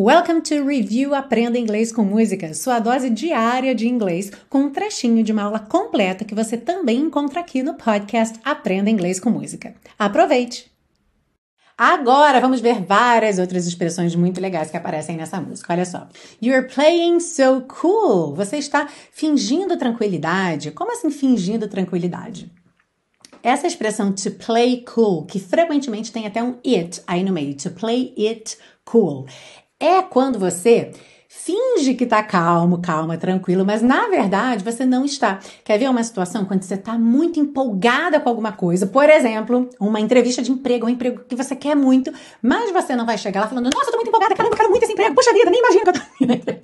Welcome to Review Aprenda Inglês com Música, sua dose diária de inglês, com um trechinho de uma aula completa que você também encontra aqui no podcast Aprenda Inglês com Música. Aproveite! Agora vamos ver várias outras expressões muito legais que aparecem nessa música. Olha só. You're playing so cool. Você está fingindo tranquilidade. Como assim fingindo tranquilidade? Essa expressão to play cool, que frequentemente tem até um it aí no meio, to play it cool, é quando você finge que tá calmo, calma, tranquilo, mas na verdade você não está. Quer ver uma situação quando você tá muito empolgada com alguma coisa? Por exemplo, uma entrevista de emprego, um emprego que você quer muito, mas você não vai chegar lá falando: Nossa, eu tô muito empolgada, caramba, eu quero muito esse emprego, puxa vida, nem imagino que eu tô.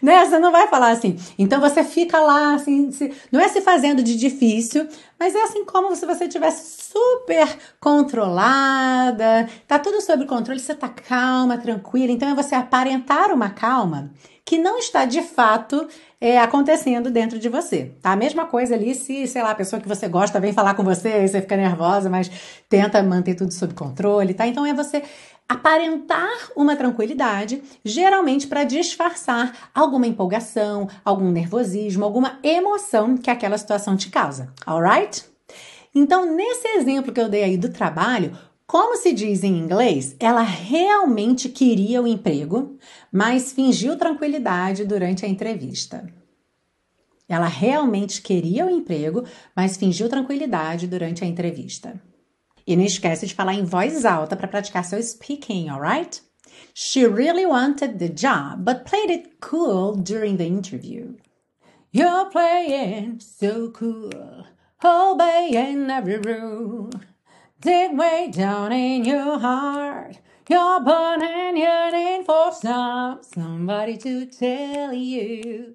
né? Você não vai falar assim. Então você fica lá, assim, se, não é se fazendo de difícil, mas é assim como se você tivesse super controlada, tá tudo sob controle, você tá calma, tranquila. Então é você aparentar uma calma que não está de fato é, acontecendo dentro de você. Tá? A mesma coisa ali se, sei lá, a pessoa que você gosta vem falar com você, você fica nervosa, mas tenta manter tudo sob controle, tá? Então é você aparentar uma tranquilidade, geralmente para disfarçar alguma empolgação, algum nervosismo, alguma emoção que aquela situação te causa, alright? Então, nesse exemplo que eu dei aí do trabalho, como se diz em inglês, ela realmente queria o emprego, mas fingiu tranquilidade durante a entrevista. Ela realmente queria o emprego, mas fingiu tranquilidade durante a entrevista. E não esquece de falar em voz alta para praticar seu speaking, alright? She really wanted the job, but played it cool during the interview. You're playing so cool, obeying every rule. Dig way down in your heart. You're burning yearning for some, somebody to tell you.